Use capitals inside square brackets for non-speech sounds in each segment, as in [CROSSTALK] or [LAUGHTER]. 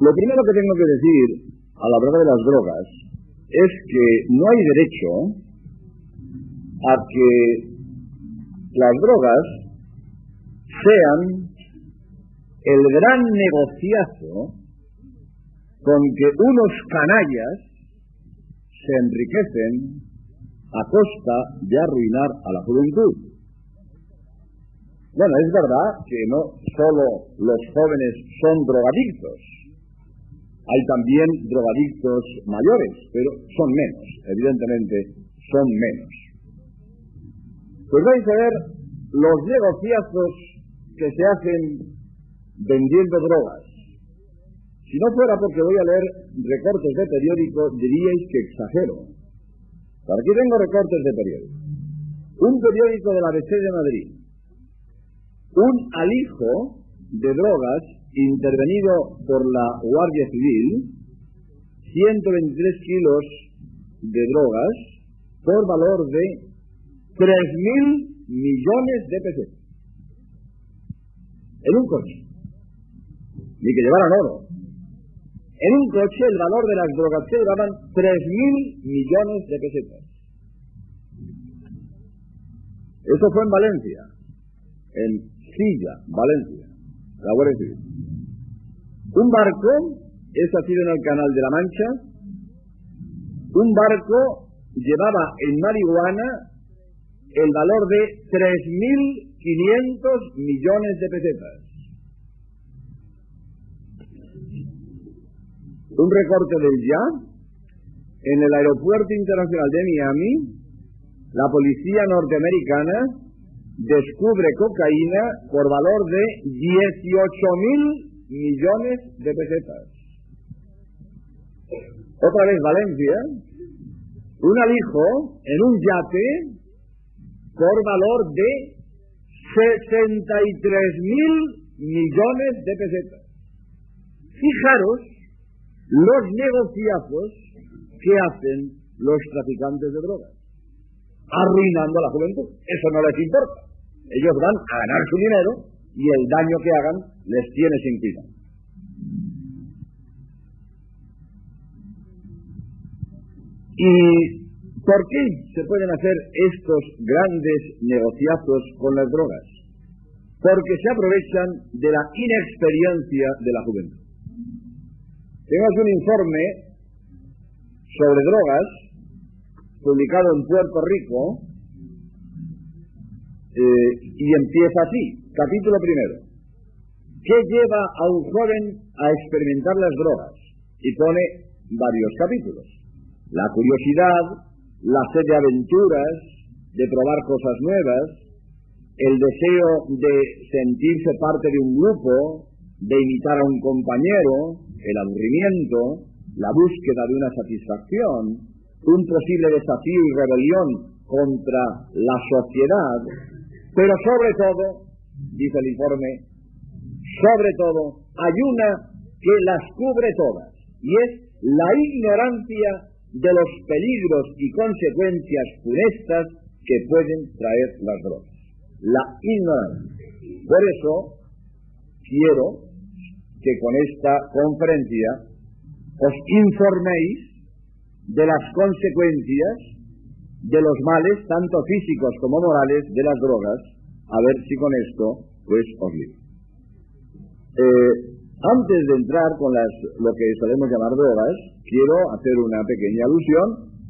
Lo primero que tengo que decir a la hora de las drogas es que no hay derecho a que las drogas sean el gran negociazo con que unos canallas se enriquecen a costa de arruinar a la juventud. Bueno, es verdad que no solo los jóvenes son drogadictos, hay también drogadictos mayores, pero son menos, evidentemente son menos. Pues vais a ver los negociazos que se hacen vendiendo drogas. Si no fuera porque voy a leer recortes de periódico, diríais que exagero. Por aquí tengo recortes de periódico. Un periódico de la BC de Madrid. Un alijo de drogas intervenido por la Guardia Civil, 123 kilos de drogas por valor de 3.000 millones de pesetas. En un coche. Ni que llevaran oro. En un coche el valor de las drogas se llevaban 3.000 millones de pesetas. Eso fue en Valencia, en Silla, Valencia, la. Un barco, eso ha sido en el Canal de la Mancha, un barco llevaba en marihuana el valor de 3.500 millones de pesetas. un recorte del ya, en el aeropuerto internacional de Miami, la policía norteamericana descubre cocaína por valor de 18 mil millones de pesetas. Otra vez Valencia, un alijo en un yate por valor de 63 mil millones de pesetas. Fijaros los negociazos que hacen los traficantes de drogas, arruinando a la juventud. Eso no les importa. Ellos van a ganar su dinero y el daño que hagan les tiene sin cuidado. ¿Y por qué se pueden hacer estos grandes negociazos con las drogas? Porque se aprovechan de la inexperiencia de la juventud. Tenemos un informe sobre drogas publicado en Puerto Rico eh, y empieza así, capítulo primero. ¿Qué lleva a un joven a experimentar las drogas? Y pone varios capítulos. La curiosidad, la sed de aventuras, de probar cosas nuevas, el deseo de sentirse parte de un grupo, de imitar a un compañero, el aburrimiento, la búsqueda de una satisfacción, un posible desafío y rebelión contra la sociedad, pero sobre todo, dice el informe, sobre todo hay una que las cubre todas, y es la ignorancia de los peligros y consecuencias funestas que pueden traer las drogas. La ignorancia. Por eso quiero que con esta conferencia os informéis de las consecuencias de los males, tanto físicos como morales, de las drogas, a ver si con esto pues os digo. Eh, antes de entrar con las, lo que solemos llamar drogas, quiero hacer una pequeña alusión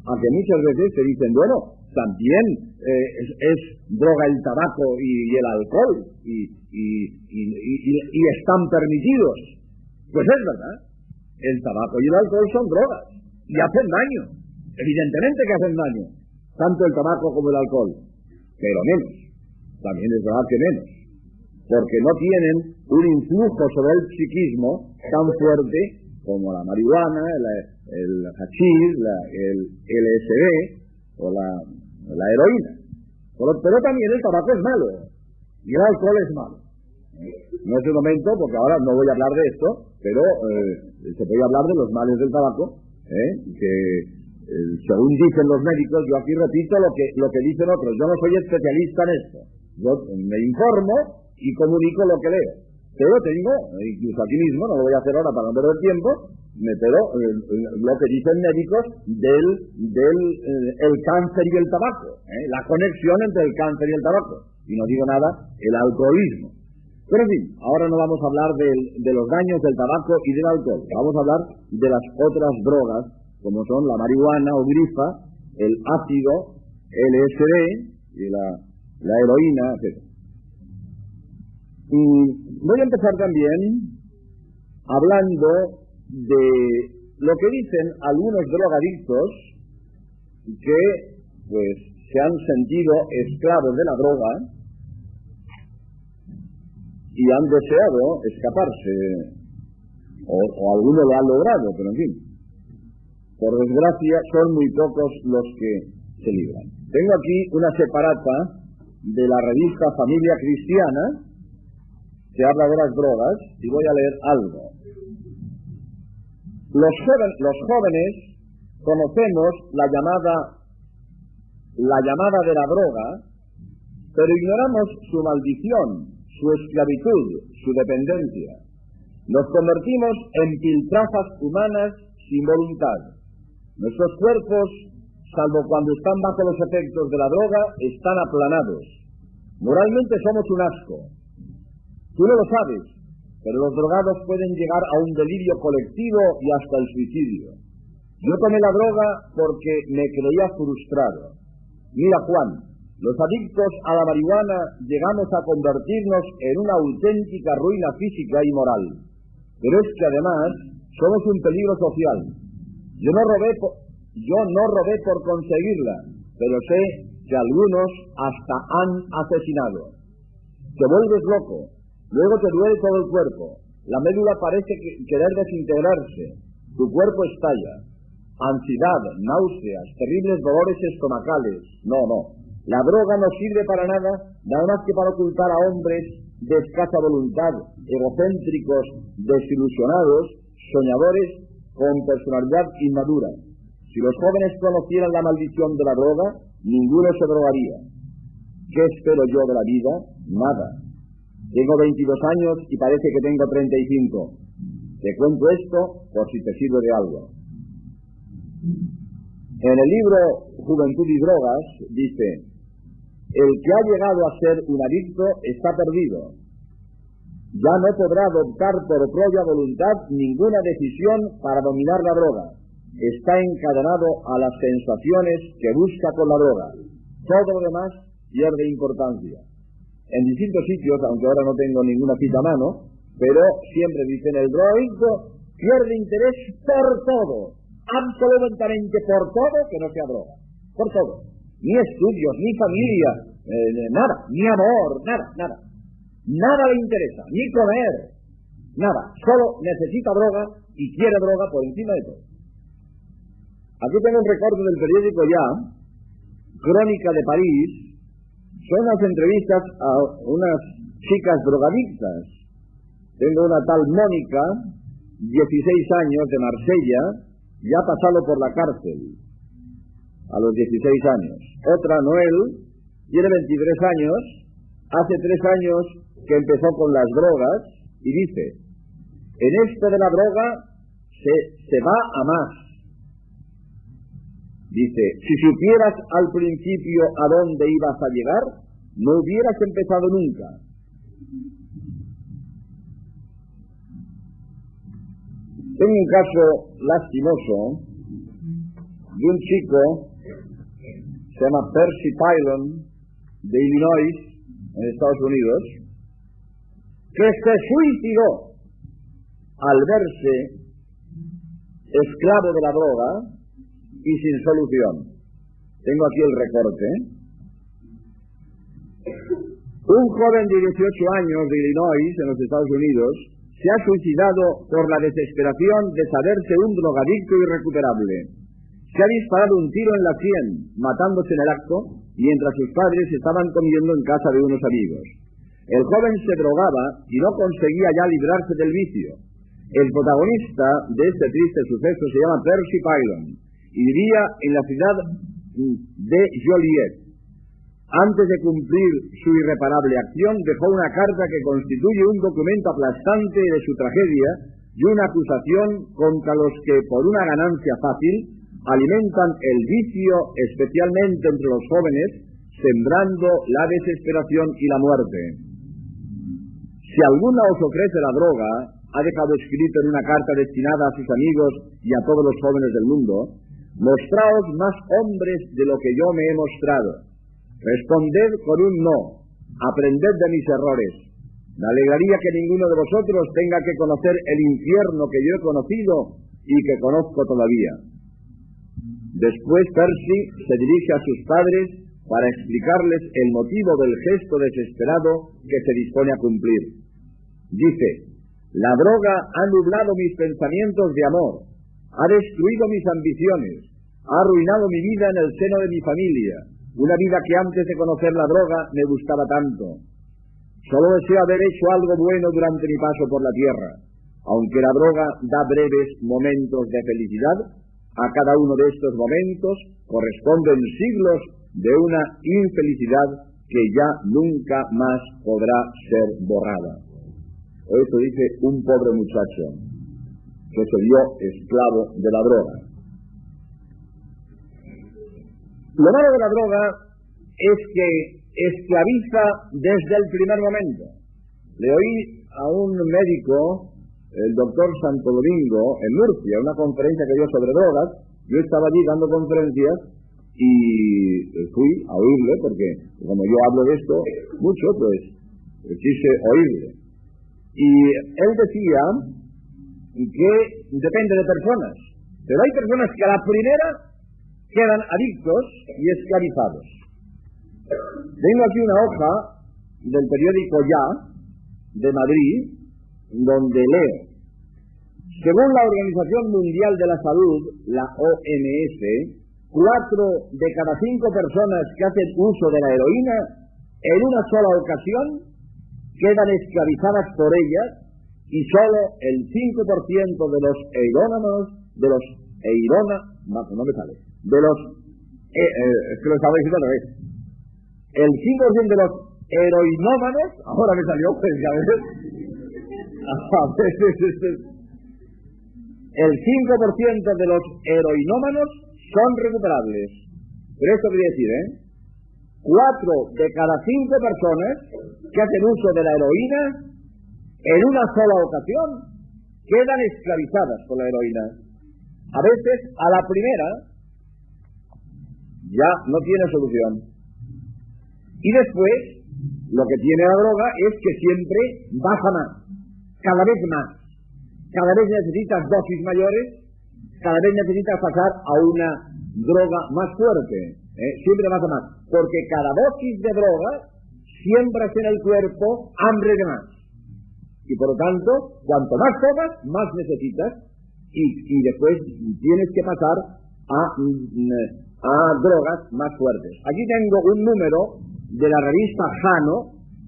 a que muchas veces se dicen, bueno, también eh, es, droga el tabaco y, el alcohol y, y, están permitidos. Pues es verdad, el tabaco y el alcohol son drogas y hacen daño, evidentemente que hacen daño, tanto el tabaco como el alcohol, pero menos, también es verdad que menos, porque no tienen un influjo sobre el psiquismo tan fuerte como la marihuana, el, hachís, el LSD o la, la heroína. Pero, pero también el tabaco es malo y el alcohol es malo. No es el momento, porque ahora no voy a hablar de esto, pero eh, se puede hablar de los males del tabaco, ¿eh? que eh, según dicen los médicos, yo aquí repito lo que, lo que dicen otros, yo no soy especialista en esto, yo me informo y comunico lo que leo. Pero tengo, incluso aquí mismo, no lo voy a hacer ahora para no perder tiempo, pero lo que dicen médicos del, del el cáncer y el tabaco, la conexión entre el cáncer y el tabaco. Y no digo nada, el alcoholismo. Pero en fin, ahora no vamos a hablar de los daños del tabaco y del alcohol. Vamos a hablar de las otras drogas, como son la marihuana o grifa, el ácido, LSD y la, heroína, etc. Y voy a empezar también hablando de lo que dicen algunos drogadictos que pues se han sentido esclavos de la droga y han deseado escaparse o, o algunos lo han logrado, pero en fin, por desgracia son muy pocos los que se libran. Tengo aquí una separata de la revista Familia Cristiana que habla de las drogas y voy a leer algo. Los, los jóvenes conocemos la llamada la llamada de la droga, pero ignoramos su maldición, su esclavitud, su dependencia. Nos convertimos en piltrafas humanas sin voluntad. Nuestros cuerpos, salvo cuando están bajo los efectos de la droga, están aplanados. Moralmente somos un asco. Tú no lo sabes, pero los drogados pueden llegar a un delirio colectivo y hasta el suicidio. Yo tomé la droga porque me creía frustrado. Mira Juan, los adictos a la marihuana llegamos a convertirnos en una auténtica ruina física y moral. Pero es que además somos un peligro social. Yo no robé por, yo no robé por conseguirla, pero sé que algunos hasta han asesinado. Te vuelves loco, Luego te duele todo el cuerpo. La médula parece querer desintegrarse. Tu cuerpo estalla. Ansiedad, náuseas, terribles dolores estomacales. No, no. La droga no sirve para nada, nada más que para ocultar a hombres de escasa voluntad, egocéntricos, desilusionados, soñadores, con personalidad inmadura. Si los jóvenes conocieran la maldición de la droga, ninguno se drogaría. ¿Qué espero yo de la vida? Nada. Tengo 22 años y parece que tengo 35. Te cuento esto por si te sirve de algo. En el libro Juventud y Drogas dice, el que ha llegado a ser un adicto está perdido. Ya no podrá adoptar por propia voluntad ninguna decisión para dominar la droga. Está encadenado a las sensaciones que busca con la droga. Todo lo demás pierde importancia en distintos sitios, aunque ahora no tengo ninguna cita a mano, pero siempre dicen el drogadicto pierde interés por todo, absolutamente por todo que no sea droga, por todo. Ni estudios, ni familia, eh, nada, ni amor, nada, nada. Nada le interesa, ni comer, nada. Solo necesita droga y quiere droga por encima de todo. Aquí tengo un recorte del periódico ya, Crónica de París, son las entrevistas a unas chicas drogadictas. Tengo una tal Mónica, 16 años, de Marsella, ya ha pasado por la cárcel, a los 16 años. Otra, Noel, tiene 23 años, hace tres años que empezó con las drogas y dice, en esto de la droga se, se va a más. Dice, si supieras al principio a dónde ibas a llegar, no hubieras empezado nunca. Tengo un caso lastimoso de un chico, se llama Percy Pylon, de Illinois, en Estados Unidos, que se suicidó al verse esclavo de la droga y sin solución. Tengo aquí el recorte. Un joven de 18 años de Illinois, en los Estados Unidos, se ha suicidado por la desesperación de saberse un drogadicto irrecuperable. Se ha disparado un tiro en la sien, matándose en el acto, mientras sus padres estaban comiendo en casa de unos amigos. El joven se drogaba y no conseguía ya librarse del vicio. El protagonista de este triste suceso se llama Percy Pylon y vivía en la ciudad de Joliet. antes de cumplir su irreparable acción, dejó una carta que constituye un documento aplastante de su tragedia y una acusación contra los que, por una ganancia fácil, alimentan el vicio, especialmente entre los jóvenes, sembrando la desesperación y la muerte. Si alguna os ofrece la droga, ha dejado escrito en una carta destinada a sus amigos y a todos los jóvenes del mundo, mostraos más hombres de lo que yo me he mostrado. Responded con un no, aprended de mis errores. Me alegraría que ninguno de vosotros tenga que conocer el infierno que yo he conocido y que conozco todavía. Después Percy se dirige a sus padres para explicarles el motivo del gesto desesperado que se dispone a cumplir. Dice, la droga ha nublado mis pensamientos de amor, ha destruido mis ambiciones, ha arruinado mi vida en el seno de mi familia, una vida que antes de conocer la droga me gustaba tanto. Solo deseo haber hecho algo bueno durante mi paso por la tierra. Aunque la droga da breves momentos de felicidad, a cada uno de estos momentos corresponden siglos de una infelicidad que ya nunca más podrá ser borrada. Esto dice un pobre muchacho que se dio esclavo de la droga. Lo malo de la droga es que esclaviza desde el primer momento. Le oí a un médico el doctor Santo Domingo en Murcia, una conferencia que dio sobre drogas. Yo estaba allí dando conferencias y fui a oírle, porque como yo hablo de esto mucho, pues quise oírle. Y él decía que depende de personas, pero hay personas que a la primera quedan adictos y esclavizados. Tengo aquí una hoja del periódico Ya, de Madrid, donde leo, según la Organización Mundial de la Salud, la OMS, cuatro de cada cinco personas que hacen uso de la heroína en una sola ocasión quedan esclavizadas por ella y solo el 5% de los eirónomos, de los eirona, no, me sale, de los, eh, eh, que lo estaba diciendo otra vez, el 5% de los heroinómanos, ahora me salió, pues ya ves, [LAUGHS] el 5% de los heroinómanos son recuperables. Pero esto quiere decir, ¿eh? Cuatro de cada cinco personas que hacen uso de la heroína en una sola ocasión quedan esclavizadas por la heroína. A veces, a la primera, ya no tiene solución. Y después, lo que tiene la droga es que siempre baja más cada vez más. Cada vez necesitas dosis mayores, cada vez necesitas pasar a una droga más fuerte, ¿eh? siempre más a más, porque cada dosis de droga siembras en el cuerpo hambre de más. Y por lo tanto, cuanto más tomas, más necesitas, y, y después tienes que pasar a, a drogas más fuertes. Aquí tengo un número de la revista Jano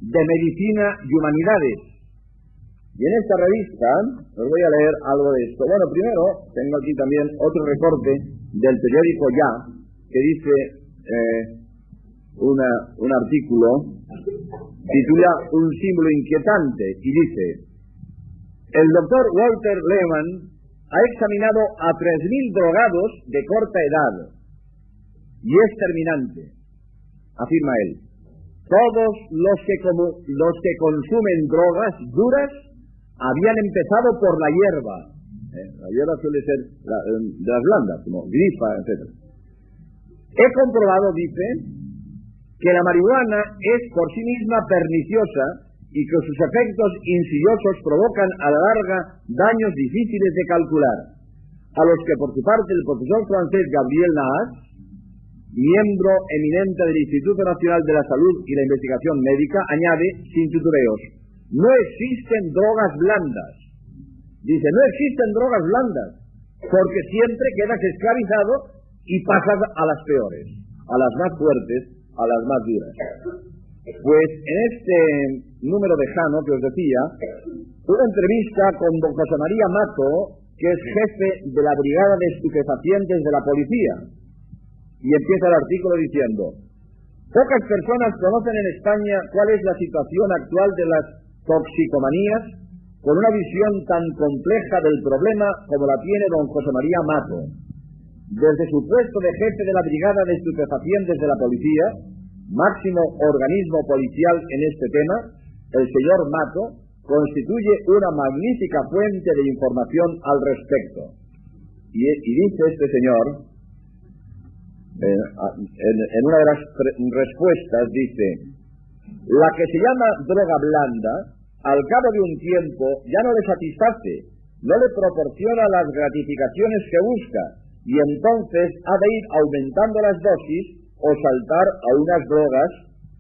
de Medicina y Humanidades, y en esta revista os voy a leer algo de esto. Bueno, primero tengo aquí también otro reporte del periódico Ya, que dice eh, una, un artículo, titula Un símbolo inquietante, y dice, el doctor Walter Lehman ha examinado a 3.000 drogados de corta edad, y es terminante, afirma él. Todos los que, como, los que consumen drogas duras habían empezado por la hierba. ¿eh? La hierba suele ser eh, de las blandas, como grifa, etc. He comprobado, dice, que la marihuana es por sí misma perniciosa y que sus efectos insidiosos provocan a la larga daños difíciles de calcular, a los que por su parte el profesor francés Gabriel Naas, miembro eminente del Instituto Nacional de la Salud y la Investigación Médica, añade sin tutureos. No existen drogas blandas. Dice, no existen drogas blandas, porque siempre quedas esclavizado y pasas a las peores, a las más fuertes, a las más duras. Pues en este número de Jano que os decía, una entrevista con don José María Mato, que es jefe de la Brigada de Estupefacientes de la Policía. Y empieza el artículo diciendo, Pocas personas conocen en España cuál es la situación actual de las toxicomanías con una visión tan compleja del problema como la tiene don José María Mato. Desde su puesto de jefe de la Brigada de Estupefacientes de la Policía, máximo organismo policial en este tema, el señor Mato constituye una magnífica fuente de información al respecto. Y, dice este señor, en una de las respuestas, dice, la que se llama droga blanda, al cabo de un tiempo ya no le satisface, no le proporciona las gratificaciones que busca, y entonces ha de ir aumentando las dosis o saltar a unas drogas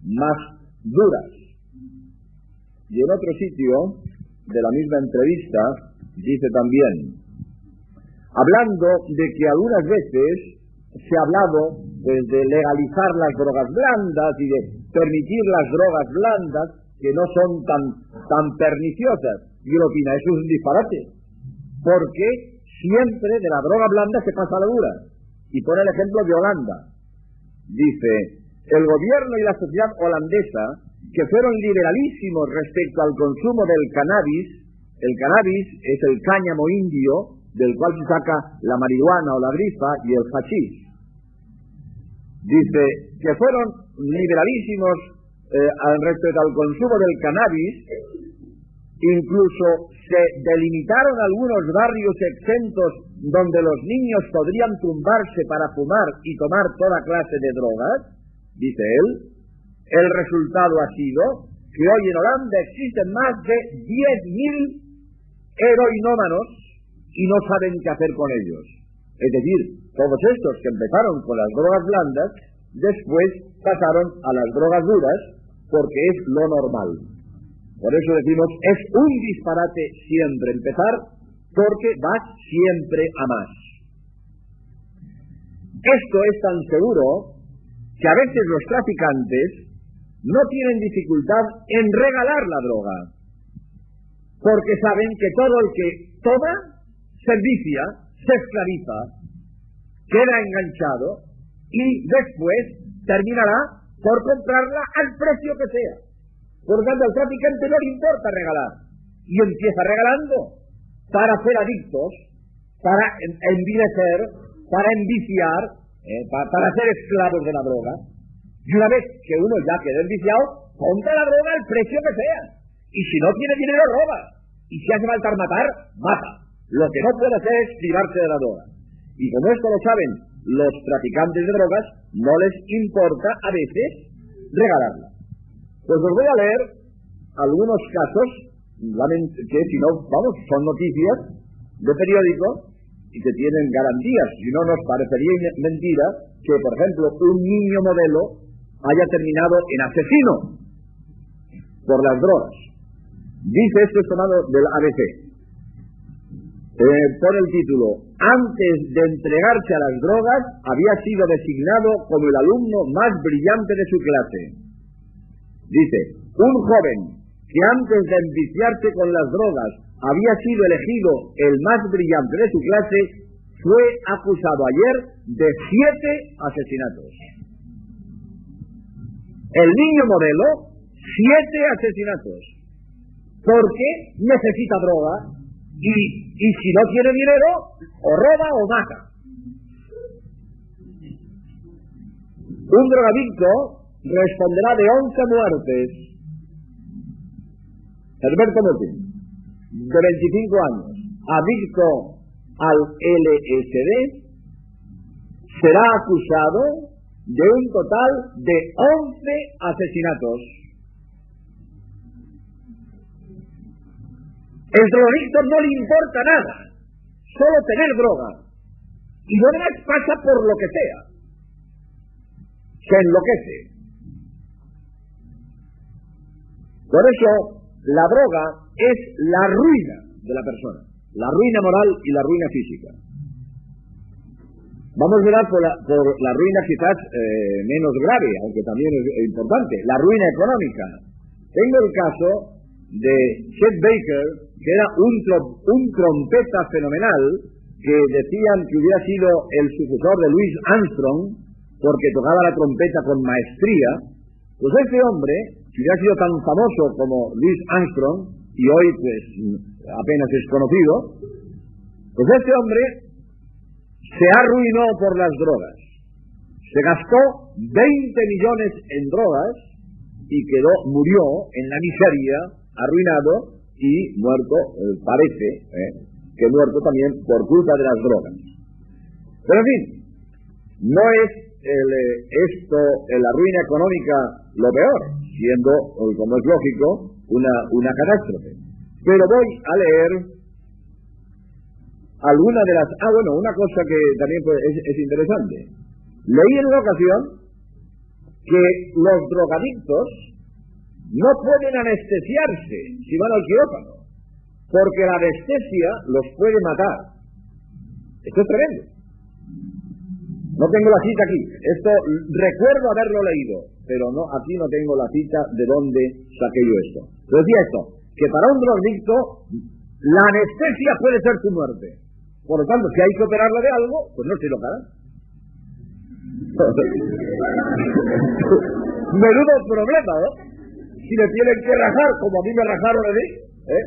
más duras. Y en otro sitio de la misma entrevista dice también, hablando de que algunas veces se ha hablado pues, de legalizar las drogas blandas y de permitir las drogas blandas que no son tan, tan perniciosas. Y él opina, eso es un disparate. Porque siempre de la droga blanda se pasa a la dura. Y pone el ejemplo de Holanda. Dice, el gobierno y la sociedad holandesa, que fueron liberalísimos respecto al consumo del cannabis, el cannabis es el cáñamo indio del cual se saca la marihuana o la grifa y el hachís. Dice que fueron liberalísimos eh, respecto al consumo del cannabis, incluso delimitaron algunos barrios exentos donde los niños podrían tumbarse para fumar y tomar toda clase de drogas, dice él. El resultado ha sido que hoy en Holanda existen más de 10.000 heroinómanos y no saben qué hacer con ellos. Es decir, todos estos que empezaron con las drogas blandas, después pasaron a las drogas duras porque es lo normal. Por eso decimos, es un disparate siempre empezar porque vas siempre a más. Esto es tan seguro que a veces los traficantes no tienen dificultad en regalar la droga, porque saben que todo el que toma se vicia, se esclaviza, queda enganchado y después terminará por comprarla al precio que sea. Por lo tanto, al traficante no le importa regalar y empieza regalando para ser adictos, para envilecer, para enviciar, eh, para, ser esclavos de la droga. Y una vez que uno ya queda enviciado, compra la droga al precio que sea. Y si no tiene dinero, roba. Y si hace falta matar, mata. Lo que no puede hacer es privarse de la droga. Y como esto lo saben los traficantes de drogas, no les importa a veces regalarla. Pues os voy a leer algunos casos, que si no, vamos, son noticias de periódico y que tienen garantías. Si no, nos parecería mentira que, por ejemplo, un niño modelo haya terminado en asesino por las drogas. Dice esto tomado del ABC. Eh, por el título, antes de entregarse a las drogas, había sido designado como el alumno más brillante de su clase. Dice, un joven que antes de enviciarse con las drogas había sido elegido el más brillante de su clase, fue acusado ayer de siete asesinatos. El niño modelo, siete asesinatos. Porque necesita droga y, y si no tiene dinero, o roba o mata. Un drogadicto responderá de 11 muertes. Alberto Motín, de 25 años, adicto al LSD, será acusado de un total de 11 asesinatos. El drogadicto no le importa nada, solo tener droga. Y demás pasa por lo que sea. Se enloquece. Por eso, la droga es la ruina de la persona, la ruina moral y la ruina física. Vamos a mirar por la, ruina quizás eh, menos grave, aunque también es importante, la ruina económica. Tengo el caso de Chet Baker, que era un, un trompeta fenomenal, que decían que hubiera sido el sucesor de Louis Armstrong, porque tocaba la trompeta con maestría, pues este hombre, si hubiera sido tan famoso como Louis Armstrong, y hoy pues apenas es conocido, pues este hombre se arruinó por las drogas. Se gastó 20 millones en drogas y quedó, murió en la miseria, arruinado y muerto, eh, parece, eh, que muerto también por culpa de las drogas. Pero en fin, no es el, eh, esto, la ruina económica, lo peor, siendo, como es lógico, una, una catástrofe. Pero voy a leer alguna de las... Ah, bueno, una cosa que también es, es interesante. Leí en una ocasión que los drogadictos no pueden anestesiarse si van al quirófano, porque la anestesia los puede matar. Esto es tremendo. No tengo la cita aquí. Esto recuerdo haberlo leído, pero no aquí no tengo la cita de dónde saqué yo esto. Pero decía esto, que para un drogadicto la anestesia puede ser su muerte. Por lo tanto, si hay que operarla de algo, pues no se lo hará. Menudo problema, ¿no? Si le tienen que rajar, como a mí me rajaron a mí, ¿eh?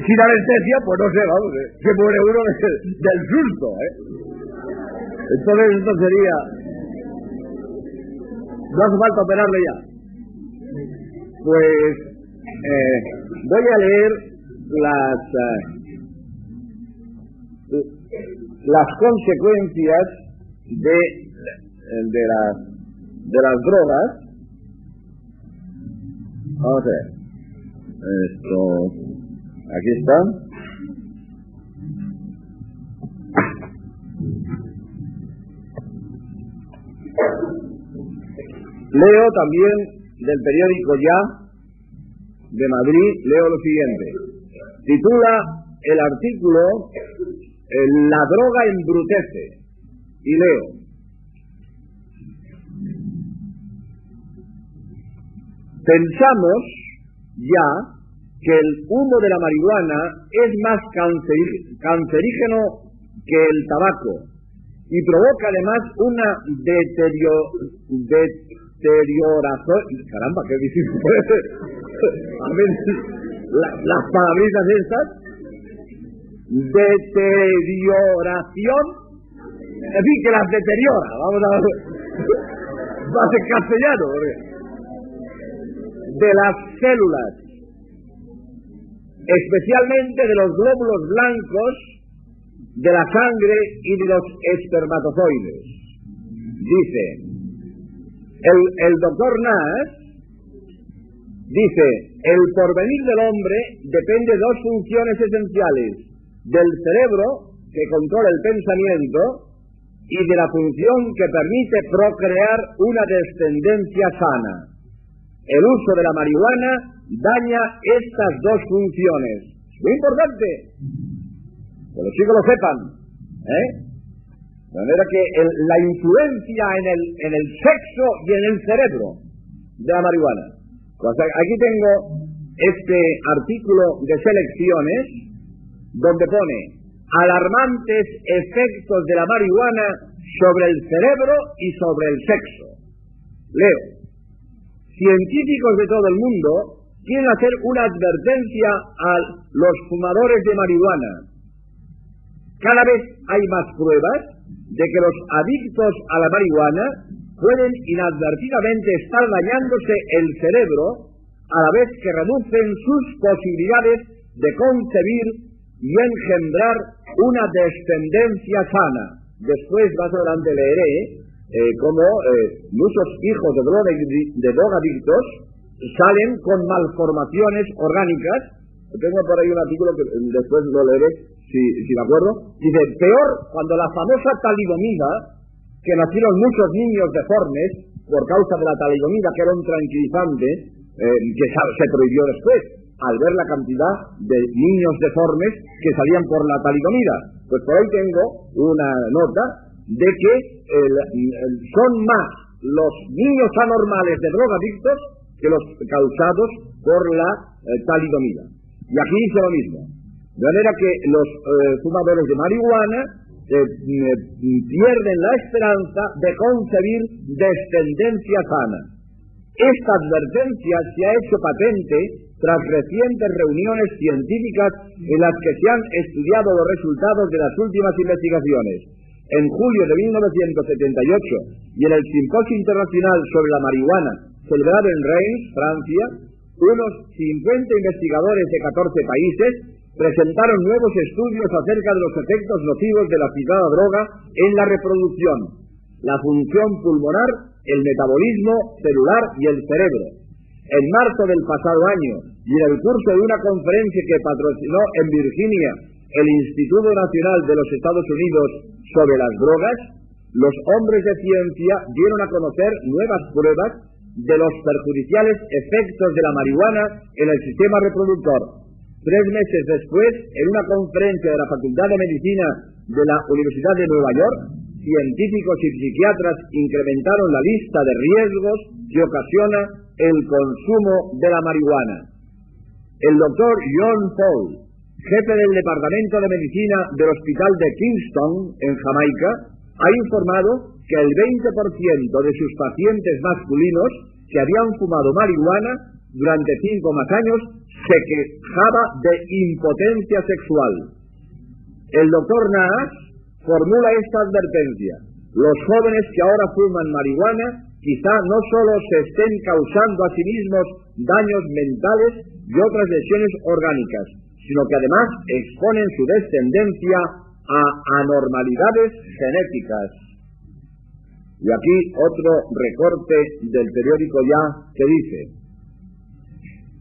Sin anestesia, pues no sé, vamos, ¿eh? se muere uno [LAUGHS] del susto, ¿eh? Entonces esto sería... No hace falta operarle ya. Pues eh, voy a leer las, eh, las consecuencias de, de, las, de las drogas. Vamos a ver. Esto, aquí está. Leo también del periódico Ya de Madrid, leo lo siguiente. Titula el artículo La droga embrutece. Y leo. Pensamos ya que el humo de la marihuana es más cancerígeno que el tabaco y provoca además una deterioro, deterioración. Caramba, qué difícil [LAUGHS] puede ser. A las palabritas estas. Deterioración. En fin, que las deteriora. Vamos a ver. Va a ser castellano. De las células. Especialmente de los glóbulos blancos de la sangre y de los espermatozoides. Dice, el, doctor Nash dice, el porvenir del hombre depende de dos funciones esenciales, del cerebro, que controla el pensamiento, y de la función que permite procrear una descendencia sana. El uso de la marihuana daña estas dos funciones. Muy importante. Que los chicos lo sepan. ¿eh? De manera que la influencia en el, en el sexo y en el cerebro de la marihuana. Aquí tengo este artículo de selecciones donde pone alarmantes efectos de la marihuana sobre el cerebro y sobre el sexo. Leo. Científicos de todo el mundo quieren hacer una advertencia a los fumadores de marihuana. Cada vez hay más pruebas de que los adictos a la marihuana pueden inadvertidamente estar dañándose el cerebro a la vez que reducen sus posibilidades de concebir y engendrar una descendencia sana. Después, más adelante, leeré eh, cómo eh, muchos hijos de, de drogadictos salen con malformaciones orgánicas. Tengo por ahí un artículo que después lo leeré, si, si me acuerdo, dice, peor cuando la famosa talidomida, que nacieron muchos niños deformes por causa de la talidomida, que era un tranquilizante, eh, que se prohibió después, al ver la cantidad de niños deformes que salían por la talidomida. Pues por ahí tengo una nota de que son más los niños anormales de drogadictos que los causados por la eh, talidomida. Y aquí dice lo mismo. De manera que los eh, fumadores de marihuana pierden la esperanza de concebir descendencia sana. Esta advertencia se ha hecho patente tras recientes reuniones científicas en las que se han estudiado los resultados de las últimas investigaciones. En julio de 1978 y en el Simposio Internacional sobre la Marihuana, celebrado en Reims, Francia, unos 50 investigadores de 14 países presentaron nuevos estudios acerca de los efectos nocivos de la citada droga en la reproducción, la función pulmonar, el metabolismo celular y el cerebro. En marzo del pasado año y en el curso de una conferencia que patrocinó en Virginia el Instituto Nacional de los Estados Unidos sobre las drogas, los hombres de ciencia dieron a conocer nuevas pruebas de los perjudiciales efectos de la marihuana en el sistema reproductor. Tres meses después, en una conferencia de la Facultad de Medicina de la Universidad de Nueva York, científicos y psiquiatras incrementaron la lista de riesgos que ocasiona el consumo de la marihuana. El doctor John Paul, jefe del Departamento de Medicina del Hospital de Kingston, en Jamaica, ha informado que el 20% de sus pacientes masculinos que habían fumado marihuana durante cinco más años se quejaba de impotencia sexual. El doctor Naas formula esta advertencia. Los jóvenes que ahora fuman marihuana quizá no solo se estén causando a sí mismos daños mentales y otras lesiones orgánicas, sino que además exponen su descendencia a anormalidades genéticas. Y aquí otro recorte del periódico ya que dice,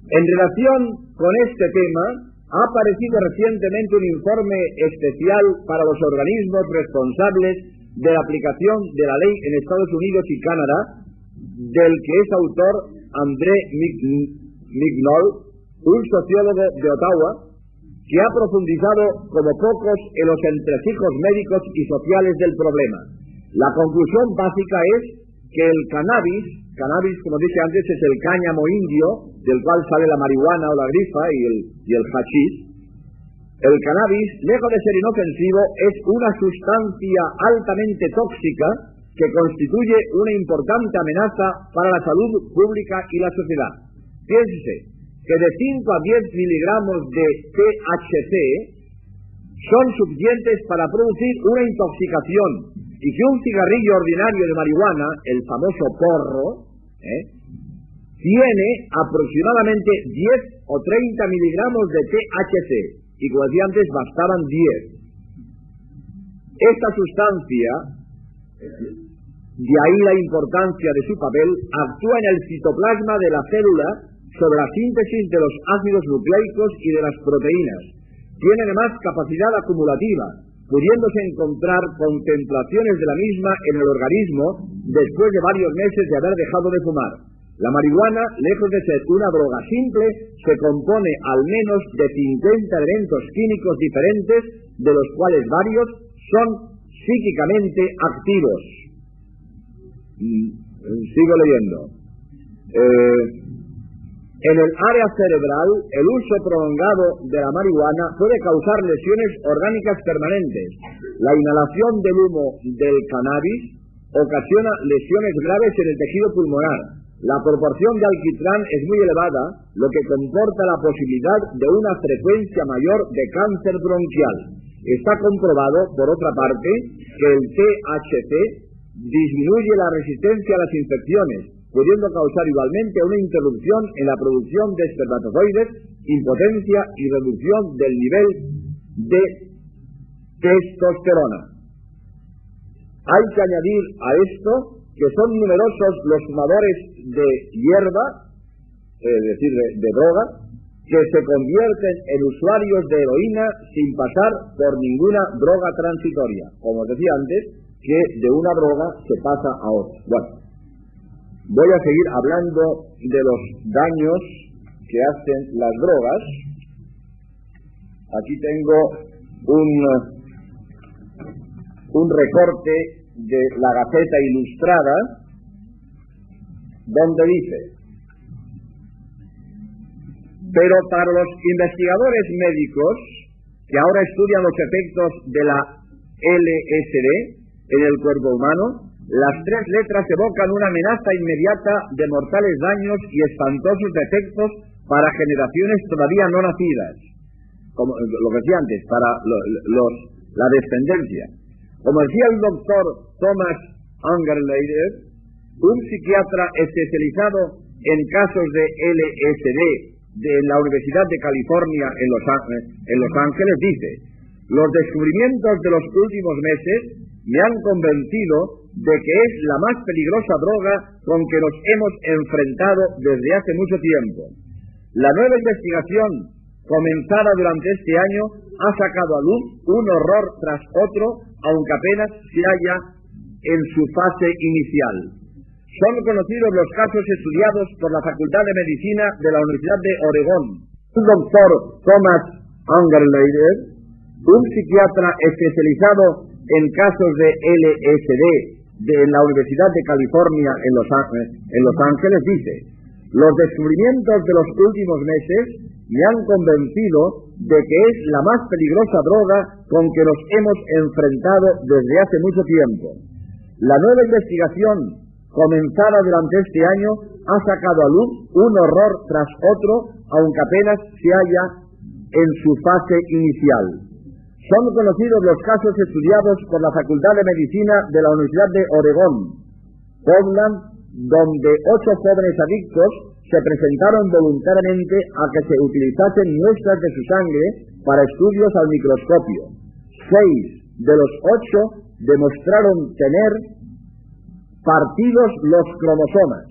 en relación con este tema, ha aparecido recientemente un informe especial para los organismos responsables de la aplicación de la ley en Estados Unidos y Canadá, del que es autor André Mignol, un sociólogo de Ottawa, que ha profundizado como pocos en los entresijos médicos y sociales del problema. La conclusión básica es que el cannabis, cannabis como dije antes es el cáñamo indio, del cual sale la marihuana o la grifa y el, y el hachís, el cannabis, lejos de ser inofensivo, es una sustancia altamente tóxica que constituye una importante amenaza para la salud pública y la sociedad. Piense, que de 5 a 10 miligramos de THC son suficientes para producir una intoxicación y que un cigarrillo ordinario de marihuana, el famoso porro, ¿eh? Tiene aproximadamente 10 o 30 miligramos de THC y como antes bastaban 10. Esta sustancia, de ahí la importancia de su papel, actúa en el citoplasma de la célula sobre la síntesis de los ácidos nucleicos y de las proteínas. Tiene además capacidad acumulativa, pudiéndose encontrar contemplaciones de la misma en el organismo después de varios meses de haber dejado de fumar. La marihuana, lejos de ser una droga simple, se compone al menos de 50 elementos químicos diferentes, de los cuales varios son psíquicamente activos. Mm, sigo leyendo. Eh, en el área cerebral, el uso prolongado de la marihuana puede causar lesiones orgánicas permanentes. La inhalación del humo del cannabis ocasiona lesiones graves en el tejido pulmonar. La proporción de alquitrán es muy elevada, lo que comporta la posibilidad de una frecuencia mayor de cáncer bronquial. Está comprobado, por otra parte, que el THC disminuye la resistencia a las infecciones, pudiendo causar igualmente una interrupción en la producción de espermatozoides, impotencia y reducción del nivel de testosterona. Hay que añadir a esto que son numerosos los fumadores de hierba, es decir, de, droga, que se convierten en usuarios de heroína sin pasar por ninguna droga transitoria. Como decía antes, que de una droga se pasa a otra. Bueno, Voy a seguir hablando de los daños que hacen las drogas. Aquí tengo un, un recorte de la Gaceta Ilustrada donde dice, pero para los investigadores médicos que ahora estudian los efectos de la LSD en el cuerpo humano, las tres letras evocan una amenaza inmediata de mortales daños y espantosos defectos para generaciones todavía no nacidas, como lo decía antes, para los, la descendencia. Como decía el doctor Thomas Angerleider, un psiquiatra especializado en casos de LSD de la Universidad de California en Los, en Los Ángeles, dice, los descubrimientos de los últimos meses me han convencido de que es la más peligrosa droga con que nos hemos enfrentado desde hace mucho tiempo. La nueva investigación, comenzada durante este año, ha sacado a luz un horror tras otro, aunque apenas se halla en su fase inicial. Son conocidos los casos estudiados por la Facultad de Medicina de la Universidad de Oregón. El doctor Thomas Angerleider, un psiquiatra especializado en casos de LSD de la Universidad de California en Los, en Los Ángeles, dice, los descubrimientos de los últimos meses me han convencido de que es la más peligrosa droga con que nos hemos enfrentado desde hace mucho tiempo. La nueva investigación, comenzada durante este año, ha sacado a luz un horror tras otro, aunque apenas se halla en su fase inicial. Son conocidos los casos estudiados por la Facultad de Medicina de la Universidad de Oregón, Portland donde ocho jóvenes adictos se presentaron voluntariamente a que se utilizasen muestras de su sangre para estudios al microscopio. Seis de los ocho demostraron tener partidos los cromosomas.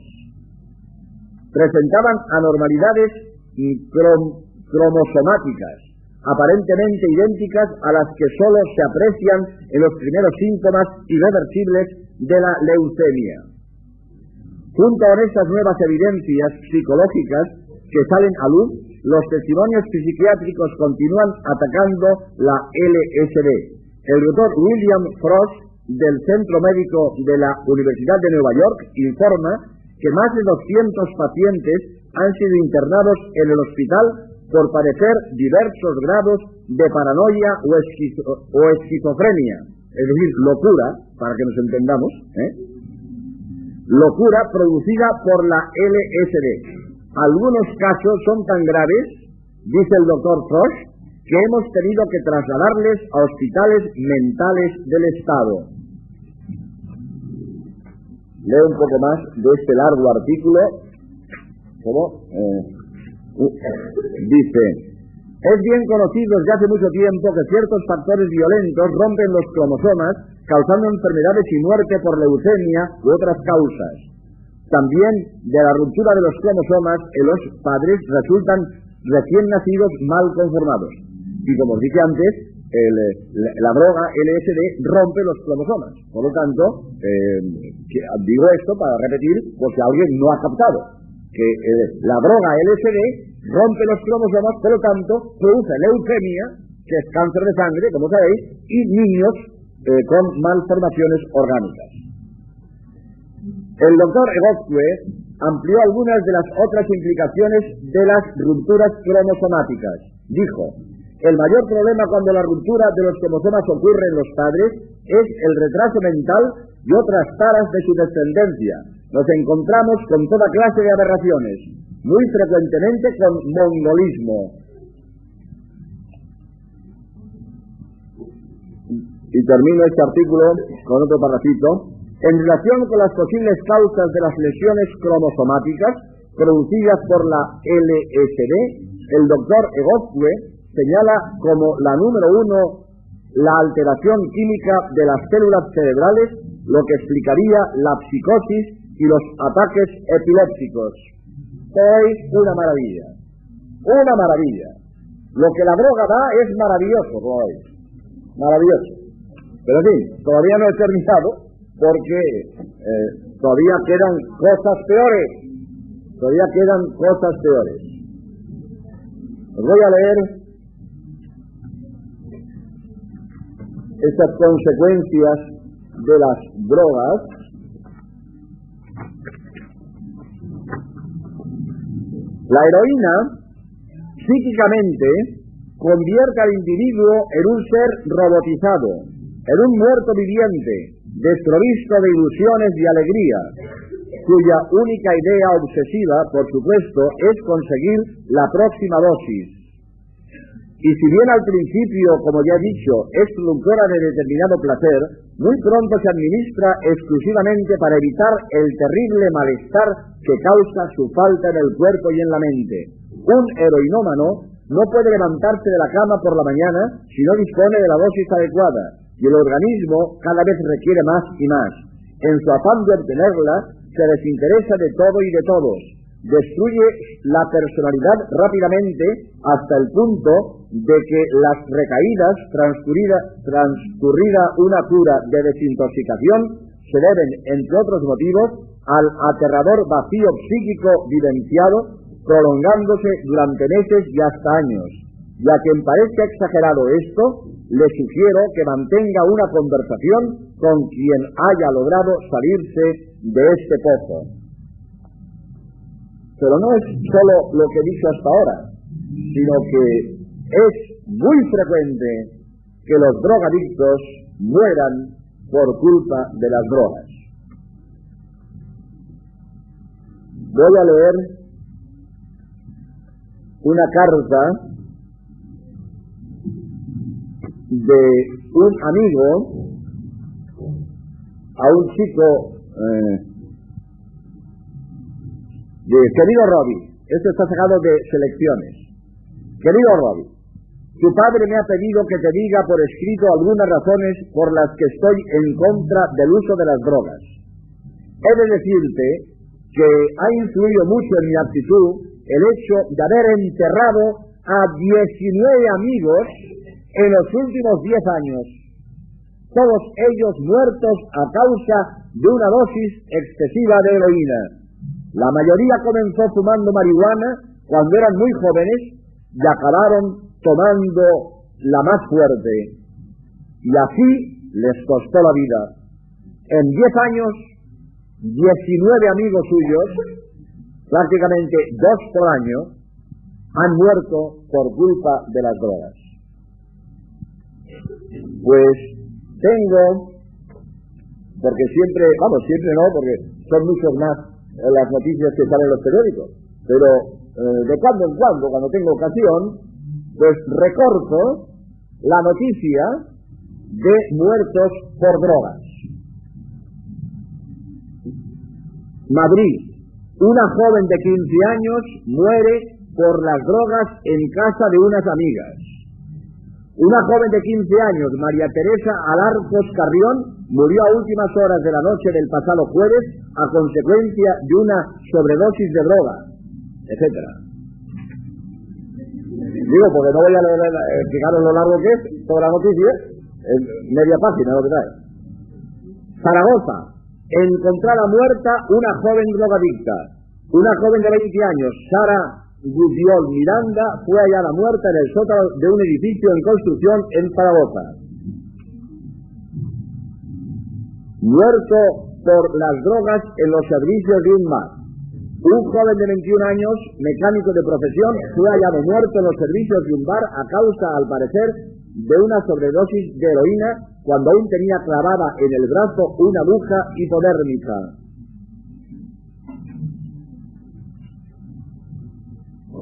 Presentaban anormalidades cromosomáticas, aparentemente idénticas a las que solo se aprecian en los primeros síntomas irreversibles de la leucemia. Junto a estas nuevas evidencias psicológicas que salen a luz, los testimonios psiquiátricos continúan atacando la LSD. El doctor William Frost del Centro Médico de la Universidad de Nueva York informa que más de 200 pacientes han sido internados en el hospital por padecer diversos grados de paranoia o, o esquizofrenia, es decir, locura, para que nos entendamos, ¿eh? Locura producida por la LSD. Algunos casos son tan graves, dice el doctor Frosch, que hemos tenido que trasladarles a hospitales mentales del Estado. Leo un poco más de este largo artículo. ¿Cómo? Eh, dice, es bien conocido desde hace mucho tiempo que ciertos factores violentos rompen los cromosomas causando enfermedades y muerte por leucemia u otras causas. También de la ruptura de los cromosomas en los padres resultan recién nacidos mal conformados. Y como os dije antes, la, droga LSD rompe los cromosomas. Por lo tanto, eh, digo esto para repetir por si alguien no ha captado que eh, la droga LSD rompe los cromosomas, por lo tanto, produce leucemia, que es cáncer de sangre, como sabéis, y niños eh, con malformaciones orgánicas. El doctor Egozque amplió algunas de las otras implicaciones de las rupturas cromosomáticas. Dijo, el mayor problema cuando la ruptura de los cromosomas ocurre en los padres es el retraso mental y otras taras de su descendencia. Nos encontramos con toda clase de aberraciones, muy frecuentemente con mongolismo, y termino este artículo con otro parrafito, en relación con las posibles causas de las lesiones cromosomáticas producidas por la LSD, el doctor Egozque señala como la número uno la alteración química de las células cerebrales, lo que explicaría la psicosis y los ataques epilépticos. Es una maravilla, una maravilla. Lo que la droga da es maravilloso, Roy. Maravilloso. Pero en fin, todavía no he terminado porque eh, todavía quedan cosas peores. Todavía quedan cosas peores. Os voy a leer estas consecuencias de las drogas. La heroína psíquicamente convierte al individuo en un ser robotizado, en un muerto viviente, desprovisto de ilusiones y alegría, cuya única idea obsesiva, por supuesto, es conseguir la próxima dosis. Y si bien al principio, como ya he dicho, es productora de determinado placer, muy pronto se administra exclusivamente para evitar el terrible malestar que causa su falta en el cuerpo y en la mente. Un heroinómano no puede levantarse de la cama por la mañana si no dispone de la dosis adecuada, y el organismo cada vez requiere más y más. En su afán de obtenerla, se desinteresa de todo y de todos, destruye la personalidad rápidamente hasta el punto de que las recaídas, transcurrida, transcurrida una cura de desintoxicación, se deben, entre otros motivos, al aterrador vacío psíquico vivenciado, prolongándose durante meses y hasta años. Y a quien parezca exagerado esto, le sugiero que mantenga una conversación con quien haya logrado salirse de este pozo. Pero no es solo lo que dicho hasta ahora, sino que es muy frecuente que los drogadictos mueran por culpa de las drogas. Voy a leer una carta de un amigo a un chico eh, querido Robbie, esto está sacado de selecciones. Querido Robbie, tu padre me ha pedido que te diga por escrito algunas razones por las que estoy en contra del uso de las drogas. He de decirte que ha influido mucho en mi actitud el hecho de haber enterrado a 19 amigos en los últimos 10 años, todos ellos muertos a causa de una dosis excesiva de heroína. La mayoría comenzó fumando marihuana cuando eran muy jóvenes y acabaron tomando la más fuerte. Y así les costó la vida. En 10 años, 19 amigos suyos, prácticamente dos por año, han muerto por culpa de las drogas. Pues tengo porque siempre, vamos, siempre no, porque son muchos más las noticias que salen en los periódicos, pero eh, de cuando en cuando, cuando tengo ocasión, pues recorto la noticia de muertos por drogas. Madrid, una joven de 15 años muere por las drogas en casa de unas amigas. Una joven de 15 años, María Teresa Alarcos Carrión, murió a últimas horas de la noche del pasado jueves a consecuencia de una sobredosis de droga, etcétera. Digo, porque no voy a leer, eh, fijaros lo largo que es toda la noticia, en media página lo que trae. Zaragoza, encontrada muerta una joven drogadicta. Una joven de 20 años, Sara Gudiol Miranda fue hallada muerta en el sótano de un edificio en construcción en Zaragoza. Muerto por las drogas en los servicios de un mar. Un joven de 21 años, mecánico de profesión, fue hallado muerto en los servicios de un bar a causa, al parecer, de una sobredosis de heroína cuando aún tenía clavada en el brazo una aguja hipodérmica.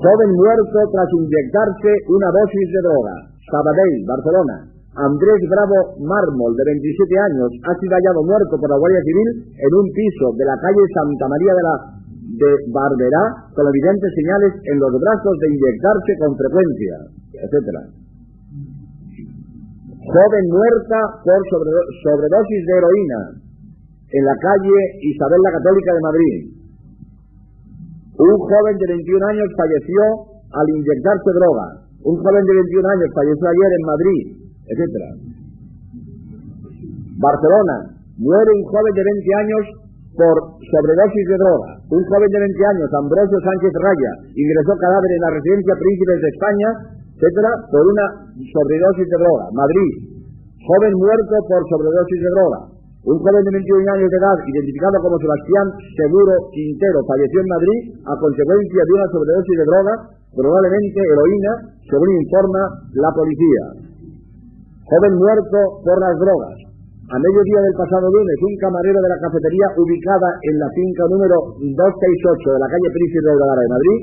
Joven muerto tras inyectarse una dosis de droga. Sabadell, Barcelona. Andrés Bravo Mármol, de 27 años, ha sido hallado muerto por la Guardia Civil en un piso de la calle Santa María de la Barberá con evidentes señales en los brazos de inyectarse con frecuencia, etc. Joven muerta por sobredosis de heroína en la calle Isabel la Católica de Madrid. Un joven de 21 años falleció al inyectarse droga. Un joven de 21 años falleció ayer en Madrid, etc. Barcelona. Muere un joven de 20 años por sobredosis de droga. Un joven de 20 años, Ambrosio Sánchez Raya, ingresó cadáver en la residencia Príncipes de España, etc., por una sobredosis de droga. Madrid. Joven muerto por sobredosis de droga. Un joven de 21 años de edad, identificado como Sebastián Seguro Quintero, falleció en Madrid a consecuencia de una sobredosis de droga, probablemente heroína, según informa la policía. joven muerto por las drogas. A mediodía del pasado lunes, un camarero de la cafetería ubicada en la finca número 268 de la calle Príncipe de Guadalajara de Madrid,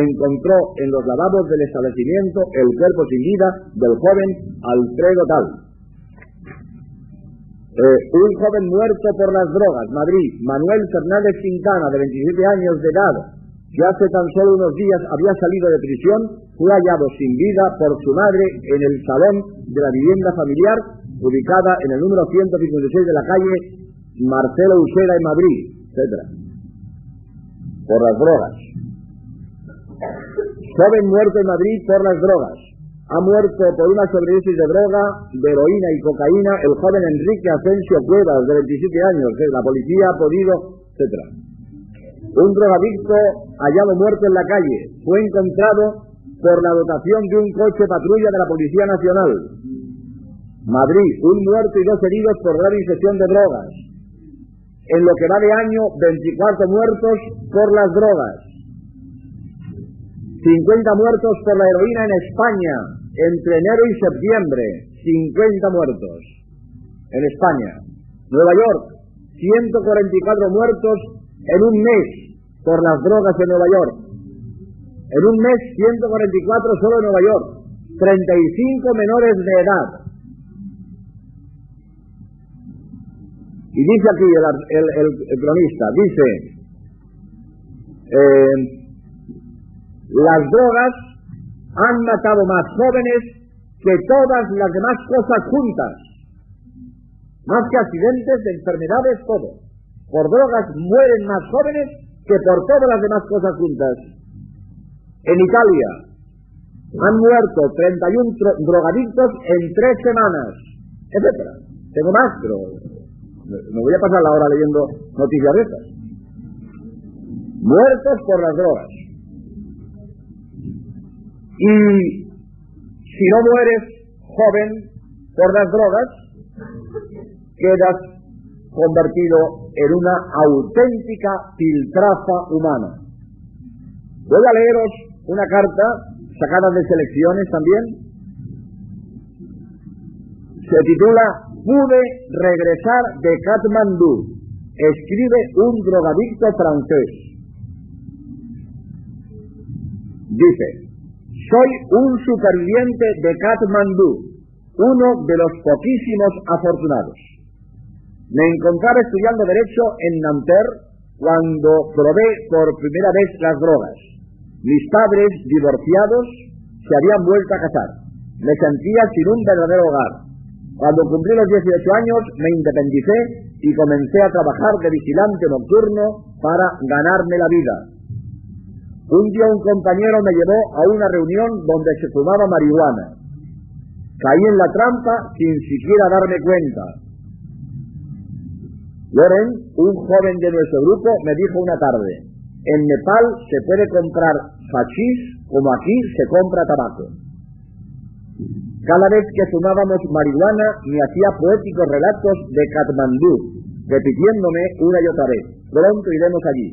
encontró en los lavabos del establecimiento el cuerpo sin vida del joven Alfredo Tal. Eh, un joven muerto por las drogas, Madrid, Manuel Fernández Quintana, de 27 años de edad, que hace tan solo unos días había salido de prisión, fue hallado sin vida por su madre en el salón de la vivienda familiar ubicada en el número 156 de la calle Marcelo Usera en Madrid, etc. Por las drogas. Joven muerto en Madrid por las drogas. Ha muerto por una sobredosis de droga, de heroína y cocaína el joven Enrique Asensio Cuevas, de 27 años, que la policía ha podido, etc. Un drogadicto hallado muerto en la calle fue encontrado por la dotación de un coche patrulla de la Policía Nacional. Madrid, un muerto y dos heridos por grave infección de drogas. En lo que va de año, 24 muertos por las drogas. 50 muertos por la heroína en España entre enero y septiembre. 50 muertos en España. Nueva York, 144 muertos en un mes por las drogas en Nueva York. En un mes, 144 solo en Nueva York. 35 menores de edad. Y dice aquí el, cronista, dice, eh, las drogas han matado más jóvenes que todas las demás cosas juntas. Más que accidentes, de enfermedades, todo. Por drogas mueren más jóvenes que por todas las demás cosas juntas. En Italia han muerto 31 drogadictos en tres semanas, etcétera. Tengo más, pero me voy a pasar la hora leyendo noticias de estas. Muertos por las drogas. Y si no mueres joven por las drogas, quedas convertido en una auténtica filtrafa humana. Voy a leeros una carta sacada de selecciones también. Se titula Pude regresar de Katmandú. Escribe un drogadicto francés. Dice, soy un superviviente de Katmandú, uno de los poquísimos afortunados. Me encontraba estudiando Derecho en Nanterre cuando probé por primera vez las drogas. Mis padres, divorciados, se habían vuelto a casar. Me sentía sin un verdadero hogar. Cuando cumplí los 18 años me independicé y comencé a trabajar de vigilante nocturno para ganarme la vida. Un día un compañero me llevó a una reunión donde se fumaba marihuana. Caí en la trampa sin siquiera darme cuenta. Loren, un joven de nuestro grupo, me dijo una tarde, en Nepal se puede comprar hachís como aquí se compra tabaco. Cada vez que fumábamos marihuana me hacía poéticos relatos de Katmandú, repitiéndome una y otra vez, pronto iremos allí.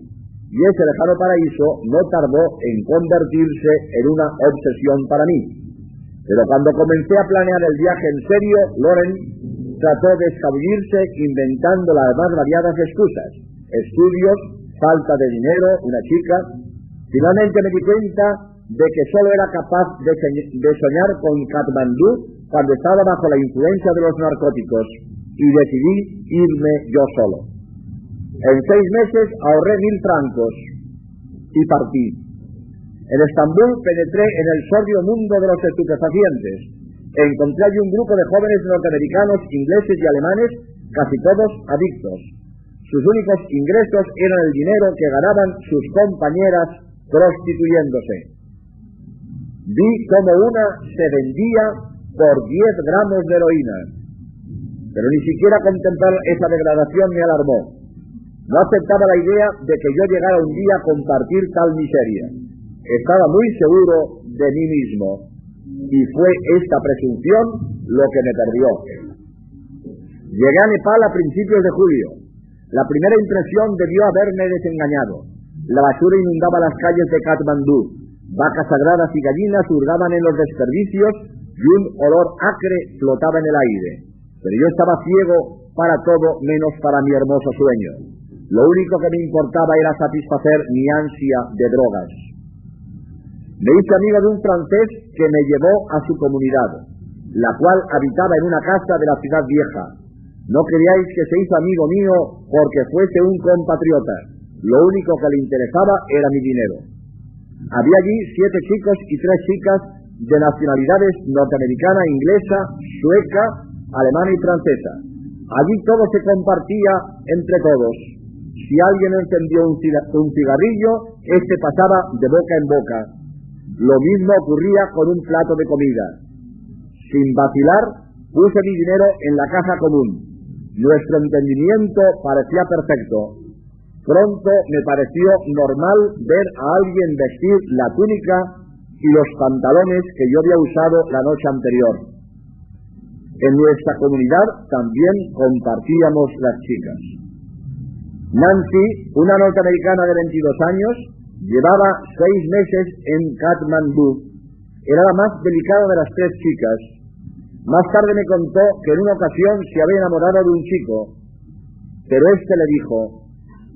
Y ese lejano paraíso no tardó en convertirse en una obsesión para mí. Pero cuando comencé a planear el viaje en serio, Loren trató de escabullirse inventando las más variadas excusas. Estudios, falta de dinero, una chica. Finalmente me di cuenta de que solo era capaz de, soñar con Katmandú cuando estaba bajo la influencia de los narcóticos y decidí irme yo solo. En seis meses ahorré mil francos y partí. En Estambul penetré en el sordio mundo de los estupefacientes. Encontré allí un grupo de jóvenes norteamericanos, ingleses y alemanes, casi todos adictos. Sus únicos ingresos eran el dinero que ganaban sus compañeras prostituyéndose. Vi como una se vendía por 10 gramos de heroína. Pero ni siquiera contemplar esa degradación me alarmó. No aceptaba la idea de que yo llegara un día a compartir tal miseria. Estaba muy seguro de mí mismo y fue esta presunción lo que me perdió. Llegué a Nepal a principios de julio. La primera impresión debió haberme desengañado. La basura inundaba las calles de Katmandú. Vacas sagradas y gallinas hurgaban en los desperdicios y un olor acre flotaba en el aire, pero yo estaba ciego para todo menos para mi hermoso sueño. Lo único que me importaba era satisfacer mi ansia de drogas. Me hice amigo de un francés que me llevó a su comunidad, la cual habitaba en una casa de la ciudad vieja. No creáis que se hizo amigo mío porque fuese un compatriota. Lo único que le interesaba era mi dinero. Había allí siete chicos y tres chicas de nacionalidades norteamericana, inglesa, sueca, alemana y francesa. Allí todo se compartía entre todos. Si alguien encendió un cigarrillo, este pasaba de boca en boca. Lo mismo ocurría con un plato de comida. Sin vacilar, puse mi dinero en la caja común. Nuestro entendimiento parecía perfecto. Pronto me pareció normal ver a alguien vestir la túnica y los pantalones que yo había usado la noche anterior. En nuestra comunidad también compartíamos las chicas. Nancy, una norteamericana de 22 años, llevaba seis meses en Kathmandu. Era la más delicada de las tres chicas. Más tarde me contó que en una ocasión se había enamorado de un chico, pero este le dijo,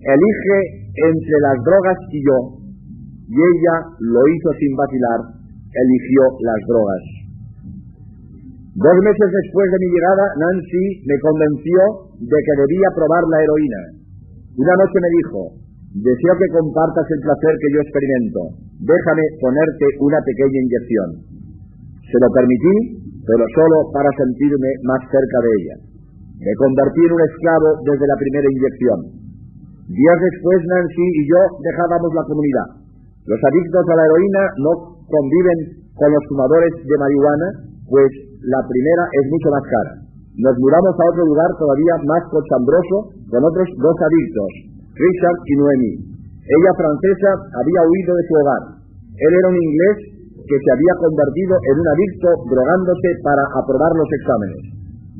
elige entre las drogas y yo, y ella lo hizo sin vacilar, eligió las drogas. Dos meses después de mi llegada, Nancy me convenció de que debía probar la heroína. Una noche me dijo, deseo que compartas el placer que yo experimento, déjame ponerte una pequeña inyección. Se lo permití, pero solo para sentirme más cerca de ella. Me convertí en un esclavo desde la primera inyección. Días después, Nancy y yo dejábamos la comunidad. Los adictos a la heroína no conviven con los fumadores de marihuana, pues la primera es mucho más cara. Nos mudamos a otro lugar todavía más cochambroso con otros dos adictos, Richard y Noemi. Ella francesa había huido de su hogar. Él era un inglés que se había convertido en un adicto drogándose para aprobar los exámenes.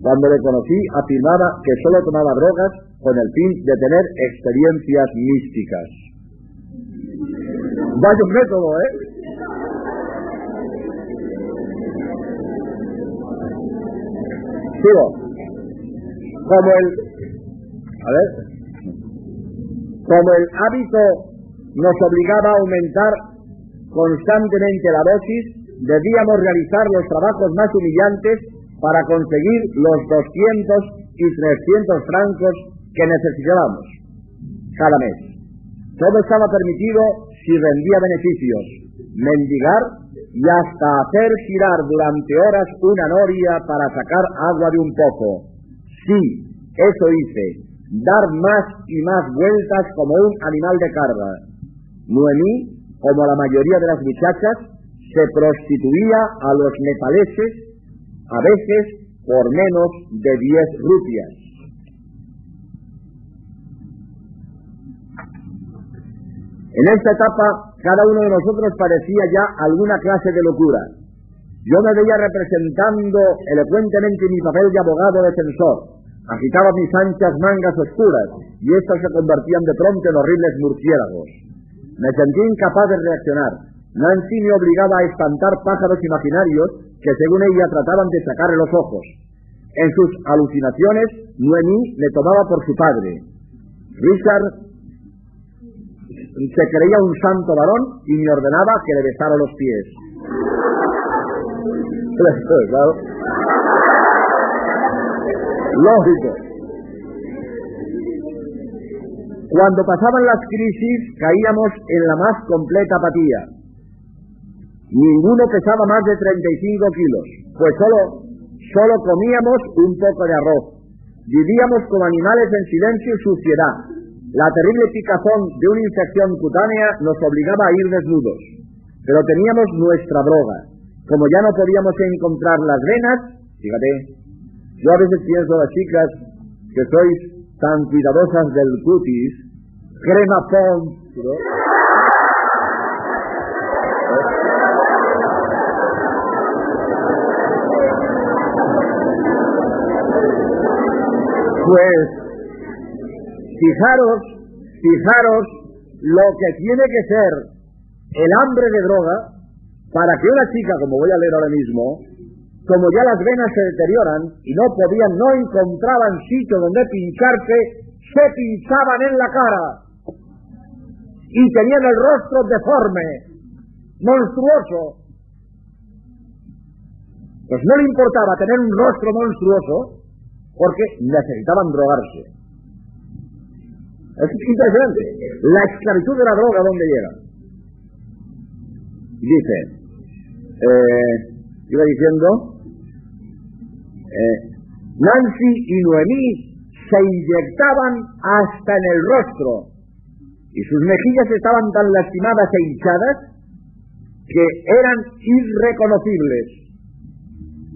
Cuando le conocí afirmaba que solo tomaba drogas con el fin de tener experiencias místicas. Vaya un método, ¿eh? Como el... A ver. Como el hábito nos obligaba a aumentar constantemente la dosis, debíamos realizar los trabajos más humillantes para conseguir los 200 y 300 francos que necesitábamos cada mes. Todo estaba permitido si rendía beneficios, mendigar y hasta hacer girar durante horas una noria para sacar agua de un poco. Sí, eso hice, dar más y más vueltas como un animal de carga. Noemí, como la mayoría de las muchachas, se prostituía a los nepaleses, a veces por menos de 10 rupias. En esta etapa, cada uno de nosotros parecía ya alguna clase de locura. Yo me veía representando elocuentemente mi papel de abogado defensor. Agitaba mis anchas mangas oscuras y éstas se convertían de pronto en horribles murciélagos. Me sentí incapaz de reaccionar. Nancy me obligaba a espantar pájaros imaginarios que según ella trataban de sacarle los ojos. En sus alucinaciones, Noemí me tomaba por su padre. Richard se creía un santo varón y me ordenaba que le besara los pies. [LAUGHS] Lógico. Cuando pasaban las crisis caíamos en la más completa apatía. Ninguno pesaba más de 35 kilos, pues solo, solo comíamos un poco de arroz. Vivíamos como animales en silencio y suciedad, la terrible picazón de una infección cutánea nos obligaba a ir desnudos, pero teníamos nuestra droga. Como ya no podíamos encontrar las venas, fíjate, yo a veces pienso a las chicas que sois tan cuidadosas del cutis, crema pons, Pues Fijaros, fijaros lo que tiene que ser el hambre de droga para que una chica, como voy a leer ahora mismo, como ya las venas se deterioran y no podían, no encontraban sitio donde pincharse, se pinchaban en la cara y tenían el rostro deforme, monstruoso. Pues no le importaba tener un rostro monstruoso porque necesitaban drogarse. Es impresionante. La esclavitud de la droga, ¿dónde llega? Dice, eh, iba diciendo, eh, Nancy y Noemí se inyectaban hasta en el rostro y sus mejillas estaban tan lastimadas e hinchadas que eran irreconocibles.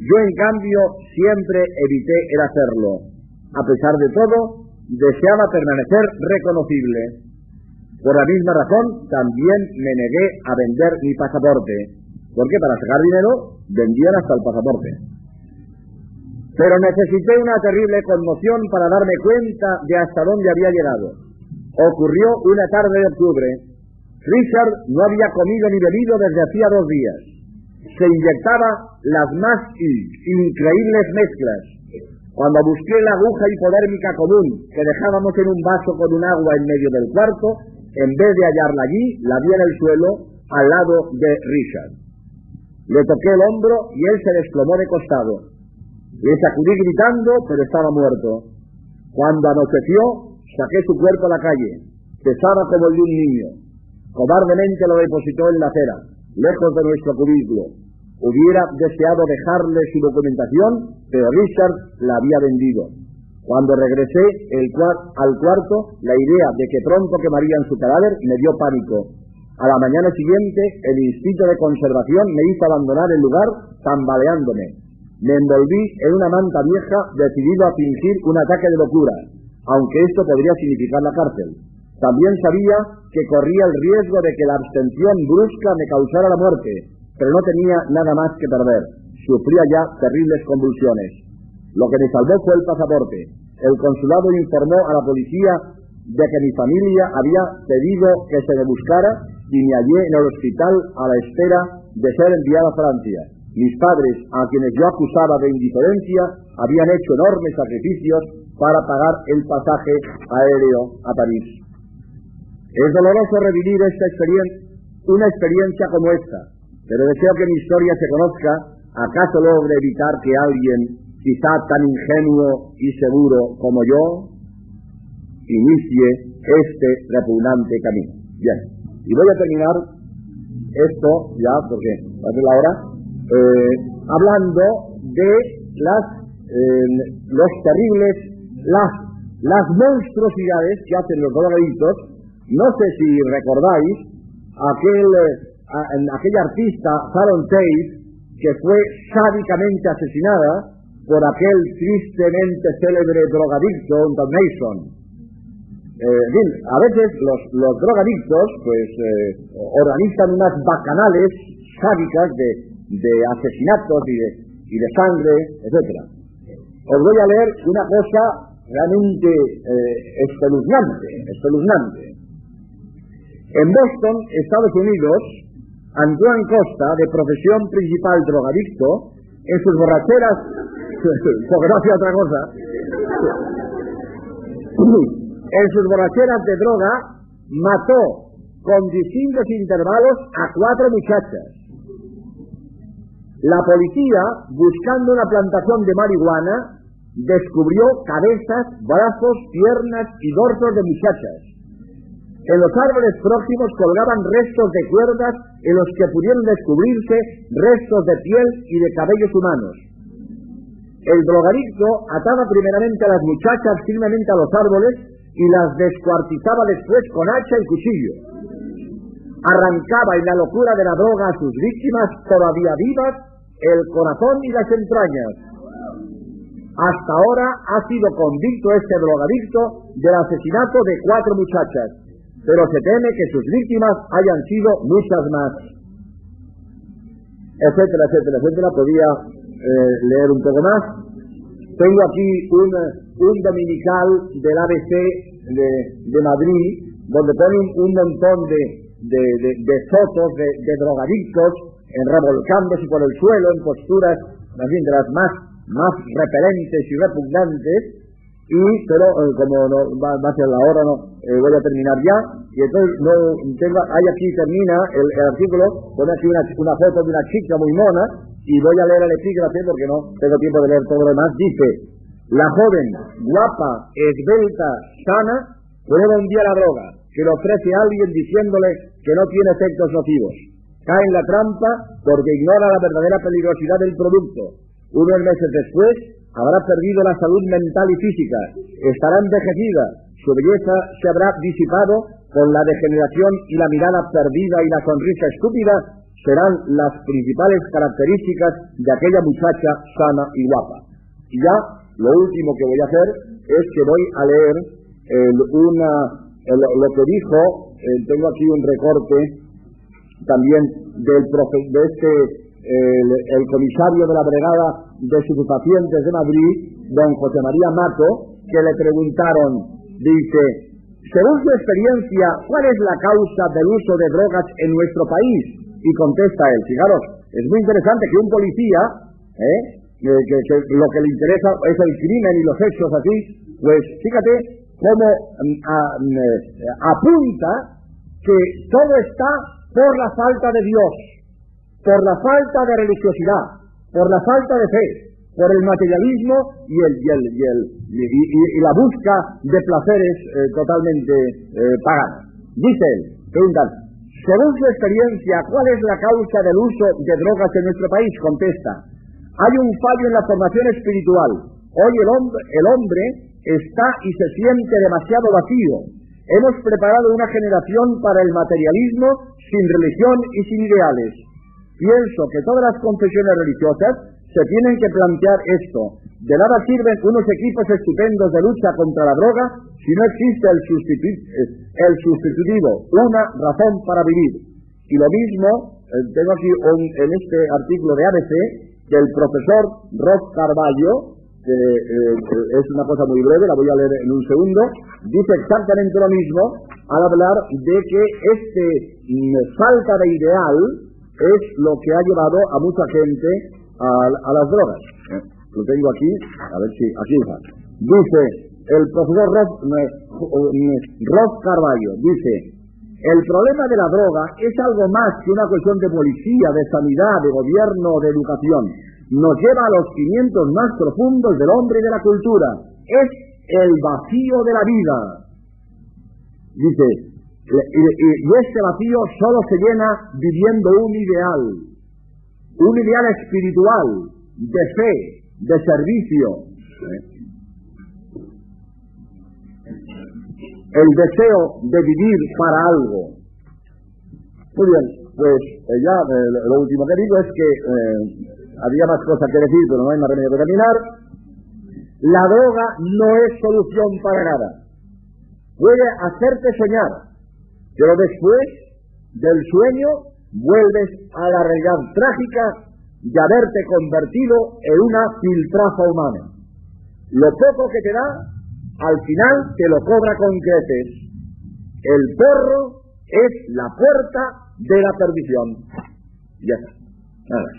Yo, en cambio, siempre evité el hacerlo. A pesar de todo, deseaba permanecer reconocible. Por la misma razón, también me negué a vender mi pasaporte, porque para sacar dinero vendían hasta el pasaporte. Pero necesité una terrible conmoción para darme cuenta de hasta dónde había llegado. Ocurrió una tarde de octubre. Richard no había comido ni bebido desde hacía dos días. Se inyectaba las más increíbles mezclas. Cuando busqué la aguja hipodérmica común que dejábamos en un vaso con un agua en medio del cuarto, en vez de hallarla allí, la vi en el suelo al lado de Richard. Le toqué el hombro y él se desplomó de costado. Le sacudí gritando, pero estaba muerto. Cuando anocheció, saqué su cuerpo a la calle. Pesaba como el de un niño. Cobardemente lo depositó en la acera, lejos de nuestro cubículo. Hubiera deseado dejarle su documentación, pero Richard la había vendido. Cuando regresé al cuarto, la idea de que pronto quemarían su cadáver me dio pánico. A la mañana siguiente, el instinto de conservación me hizo abandonar el lugar tambaleándome. Me envolví en una manta vieja decidido a fingir un ataque de locura, aunque esto podría significar la cárcel. También sabía que corría el riesgo de que la abstención brusca me causara la muerte, pero no tenía nada más que perder. Sufría ya terribles convulsiones. Lo que me salvó fue el pasaporte. El consulado informó a la policía de que mi familia había pedido que se me buscara y me hallé en el hospital a la espera de ser enviado a Francia. Mis padres, a quienes yo acusaba de indiferencia, habían hecho enormes sacrificios para pagar el pasaje aéreo a París. Es doloroso revivir esta experiencia, una experiencia como esta, pero deseo que mi historia se conozca, acaso logre evitar que alguien, quizá tan ingenuo y seguro como yo, inicie este repugnante camino. Bien, y voy a terminar esto ya, porque va a ser la hora, eh, hablando de las, eh, los terribles, las, las monstruosidades que hacen los drogadictos. No sé si recordáis aquel, eh, aquella artista Sharon Tate que fue sádicamente asesinada por aquel tristemente célebre drogadicto Don Mason. Eh, a veces los, drogadictos pues organizan unas bacanales sádicas de de asesinatos y de, y de sangre, etcétera. Os voy a leer una cosa realmente eh, espeluznante, espeluznante. En Boston, Estados Unidos, Antoine Costa, de profesión principal drogadicto, en sus borracheras, [LAUGHS] por gracia otra cosa, [CLEARS THROAT] en sus borracheras de droga, mató con distintos intervalos a cuatro muchachas la policía, buscando una plantación de marihuana, descubrió cabezas, brazos, piernas y dorsos de muchachas. En los árboles próximos colgaban restos de cuerdas en los que pudieron descubrirse restos de piel y de cabellos humanos. El drogadicto ataba primeramente a las muchachas firmemente a los árboles y las descuartizaba después con hacha y cuchillo. Arrancaba en la locura de la droga a sus víctimas todavía vivas el corazón y las entrañas. Hasta ahora ha sido convicto este drogadicto del asesinato de cuatro muchachas, pero se teme que sus víctimas hayan sido muchas más. Etcétera, etcétera, etcétera. Podía eh, leer un poco más. Tengo aquí un, dominical del ABC de, Madrid, donde ponen un montón de, de, fotos de drogadictos en revolcándose por el suelo en posturas más bien de las más, más repelentes y repugnantes, y pero eh, como no va, a ser la hora no eh, voy a terminar ya. Y entonces no tengo ahí aquí termina el, artículo pone aquí una, una, foto de una chica muy mona y voy a leer el epígrafe porque no tengo tiempo de leer todo lo demás. Dice la joven guapa esbelta sana prueba un día la droga que le ofrece a alguien diciéndole que no tiene efectos nocivos. Cae en la trampa porque ignora la verdadera peligrosidad del producto. Unos meses después habrá perdido la salud mental y física, estará envejecida, su belleza se habrá disipado con la degeneración y la mirada perdida y la sonrisa estúpida serán las principales características de aquella muchacha sana y guapa. Y ya lo último que voy a hacer es que voy a leer una, lo que dijo, tengo aquí un recorte también del de este el, comisario de la Brigada de Subpacientes de Madrid, don José María Mato, que le preguntaron, dice, según su experiencia, ¿cuál es la causa del uso de drogas en nuestro país? Y contesta él, fijaros, es muy interesante que un policía, ¿eh? que, lo que le interesa es el crimen y los hechos así, pues fíjate cómo mm, mm, eh, apunta que todo está por la falta de Dios por la falta de religiosidad, por la falta de fe, por el materialismo y, el, y, el, y, el, y, la busca de placeres eh, totalmente eh, paganos. Dice él, preguntan, según su experiencia, ¿cuál es la causa del uso de drogas en nuestro país? Contesta, hay un fallo en la formación espiritual. Hoy el hombre, el hombre está y se siente demasiado vacío. Hemos preparado una generación para el materialismo sin religión y sin ideales Pienso que todas las confesiones religiosas se tienen que plantear esto. De nada sirven unos equipos estupendos de lucha contra la droga si no existe el, el sustitutivo, una razón para vivir. Y lo mismo, eh, tengo aquí en este artículo de ABC, del profesor Ross Carballo, que eh, es una cosa muy breve, la voy a leer en un segundo, dice exactamente lo mismo al hablar de que este mm, falta de ideal es lo que ha llevado a mucha gente a, las drogas. Eh, lo tengo aquí, a ver si, aquí está. Dice el profesor Ross, Carballo, dice, el problema de la droga es algo más que una cuestión de policía, de sanidad, de gobierno, de educación. Nos lleva a los cimientos más profundos del hombre y de la cultura. Es el vacío de la vida. Dice, y, este vacío solo se llena viviendo un ideal, un ideal espiritual, de fe, de servicio. El deseo de vivir para algo. Muy bien, pues eh, ya eh, lo último que digo es que eh, había más cosas que decir, pero no hay más remedio que terminar. La droga no es solución para nada. Puede hacerte soñar, pero después del sueño vuelves a la realidad trágica de haberte convertido en una filtrafa humana. Lo poco que te da, al final te lo cobra con creces. El perro es la puerta de la perdición. Ya está. Nada.